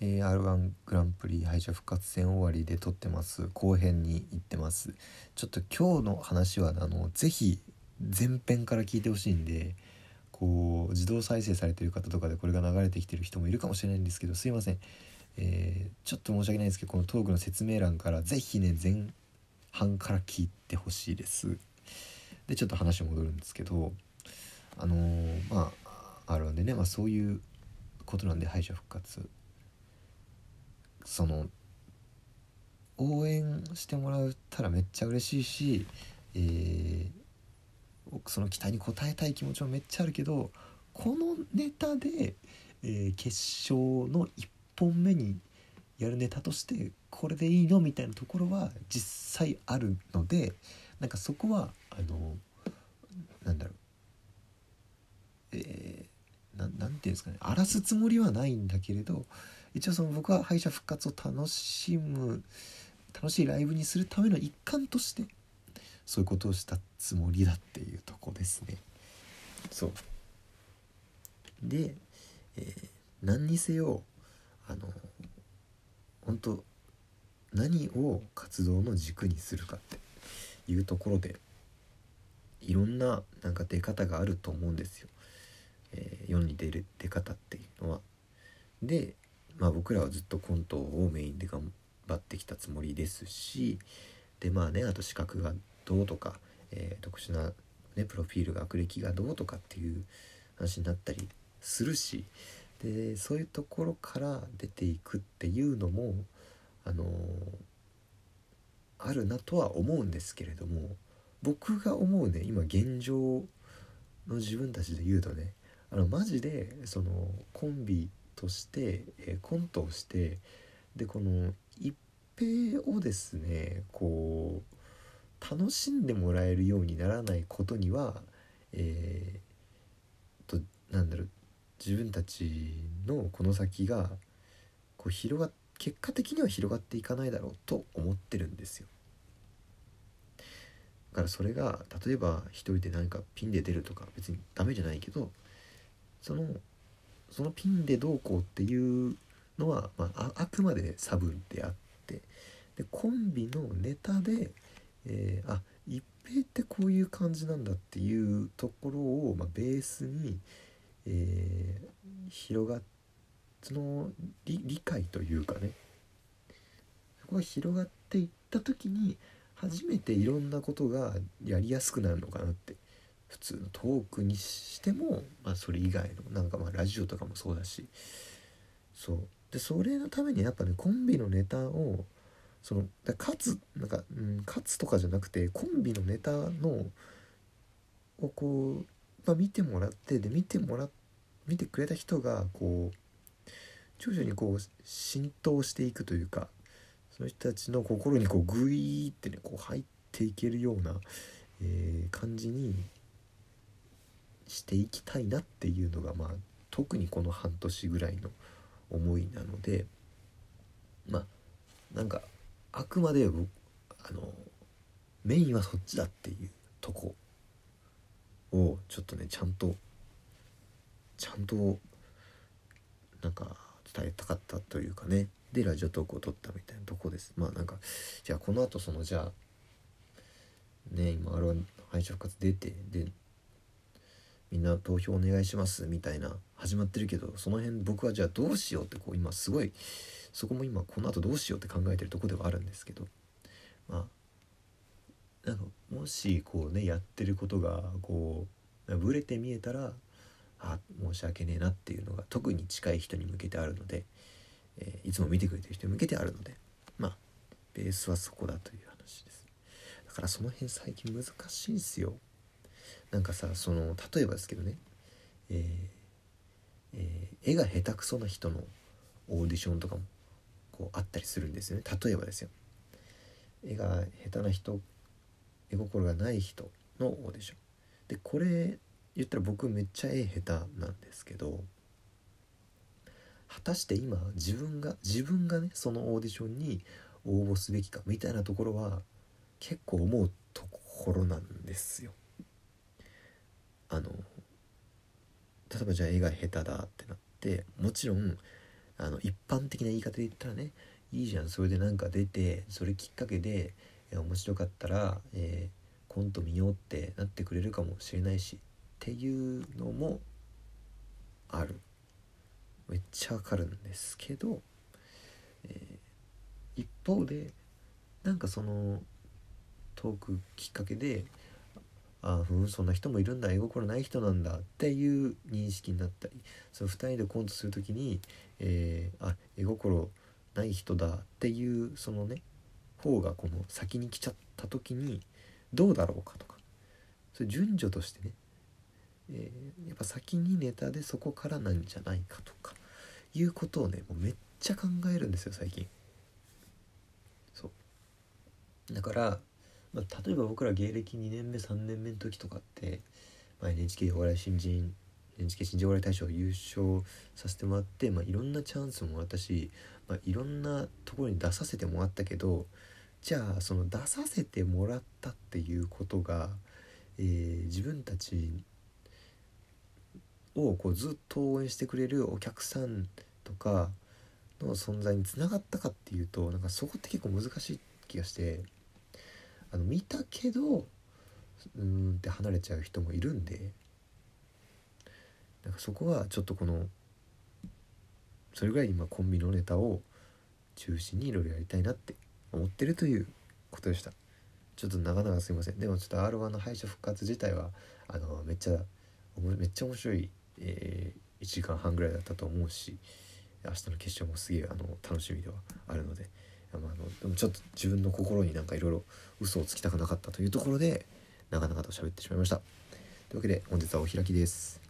え r 1グランプリ敗者復活戦終わりで撮ってます。後編に行ってます。ちょっと今日の話はあのぜひ前編から聞いてほしいんでこう自動再生されてる方とかでこれが流れてきてる人もいるかもしれないんですけどすいません、えー、ちょっと申し訳ないですけどこのトークの説明欄からぜひね前半から聞いてほしいです。でちょっと話戻るんですけどあのー、まああるんでね、まあ、そういうことなんで敗者復活その応援してもらったらめっちゃ嬉しいし、えー、その期待に応えたい気持ちもめっちゃあるけどこのネタで、えー、決勝の1本目にやるネタとしてこれでいいのみたいなところは実際あるのでなんかそこはあのなんだろうえー、ていうんですかね荒らすつもりはないんだけれど一応その僕は敗者復活を楽しむ楽しいライブにするための一環としてそういうことをしたつもりだっていうとこですね。そうで、えー、何にせよあの本当何を活動の軸にするかっていうところでいろんななんか出方があると思うんですよ。えー、世に出る出方っていうのは。でまあ、僕らはずっとコントをメインで頑張ってきたつもりですしでまあねあと資格がどうとか、えー、特殊な、ね、プロフィール学歴がどうとかっていう話になったりするしでそういうところから出ていくっていうのもあのー、あるなとは思うんですけれども僕が思うね今現状の自分たちで言うとねあのマジでそのコンビとして、え、コントをしてでこの一平をですねこう楽しんでもらえるようにならないことにはえー、となんだろう自分たちのこの先がこう広が結果的には広がっていかないだろうと思ってるんですよ。だからそれが例えば一人で何かピンで出るとか別にダメじゃないけどそのそのピンでどうこうっていうのは、まあ、あくまでサブであってでコンビのネタで、えー、あ一平ってこういう感じなんだっていうところを、まあ、ベースに、えー、広がその理解というかねそこが広がっていった時に初めていろんなことがやりやすくなるのかなって。普通のトークにしても、まあ、それ以外のなんかまあラジオとかもそうだし。そう。でそれのためにやっぱねコンビのネタをその勝つなんか、うん、勝つとかじゃなくてコンビのネタのをこう、まあ、見てもらってで見てもら見てくれた人がこう徐々にこう浸透していくというかその人たちの心にこうグイーってねこう入っていけるような、えー、感じにしていきたいなっていうのがまあ特にこの半年ぐらいの思いなのでまあなんかあくまであのメインはそっちだっていうとこをちょっとねちゃんとちゃんとなんか伝えたかったというかね。でラジオトークを撮ったみたいなとこです。まあなんかじゃあこのあとそのじゃあね今あれは敗者復活出てでみんな投票お願いしますみたいな始まってるけどその辺僕はじゃあどうしようってこう今すごいそこも今この後どうしようって考えてるとこではあるんですけどまあなんかもしこうねやってることがこうブレて見えたらあ申し訳ねえなっていうのが特に近い人に向けてあるので、えー、いつも見てくれてる人に向けてあるのでまあベースはそこだという話です。だからその辺最近難しいんすよ。なんかさその例えばですけどね、えーえー、絵が下手くそな人のオーディションとかもこうあったりするんですよね。例えばですよ。絵が下手な人絵心がない人のオーディション。でこれ言ったら僕めっちゃ絵下手なんですけど果たして今自分が自分がねそのオーディションに応募すべきかみたいなところは結構思うところなんですよ。あの例えばじゃあ絵が下手だってなってもちろんあの一般的な言い方で言ったらねいいじゃんそれでなんか出てそれきっかけで、え面白かったら、えー、コント見ようってなってくれるかもしれないしっていうのもある。めっちゃわかるんですけど、えー、一方でなんかそのトークきっかけでああうんそんな人もいるんだ絵心ない人なんだっていう認識になったりその2人でコントする時に、えー、あ絵心ない人だっていうそのね方がこの先に来ちゃった時にどうだろうかとかそれ順序としてね、えー、やっぱ先にネタでそこからなんじゃないかとかいうことをねもうめっちゃ考えるんですよ最近。そうだからまあ、例えば僕ら芸歴2年目3年目の時とかって、まあ、NHK お笑い新人 NHK 新人お笑い大賞優勝させてもらって、まあ、いろんなチャンスもらったし、まあ、いろんなところに出させてもらったけどじゃあその出させてもらったっていうことが、えー、自分たちをこうずっと応援してくれるお客さんとかの存在につながったかっていうとなんかそこって結構難しい気がして。あの見たけどうんって離れちゃう人もいるんでなんかそこはちょっとこのそれぐらい今コンビのネタを中心にいろいろやりたいなって思ってるということでした。ちょっと長々すいません。でもちょっと r 1の敗者復活自体はあのめっちゃめっちゃ面白い、えー、1時間半ぐらいだったと思うし明日の決勝もすげえあの楽しみではあるので、あのでもちょっと自分の心になんかいろいろ嘘をつきたくなかったというところで長々と喋ってしまいました。というわけで本日はお開きです。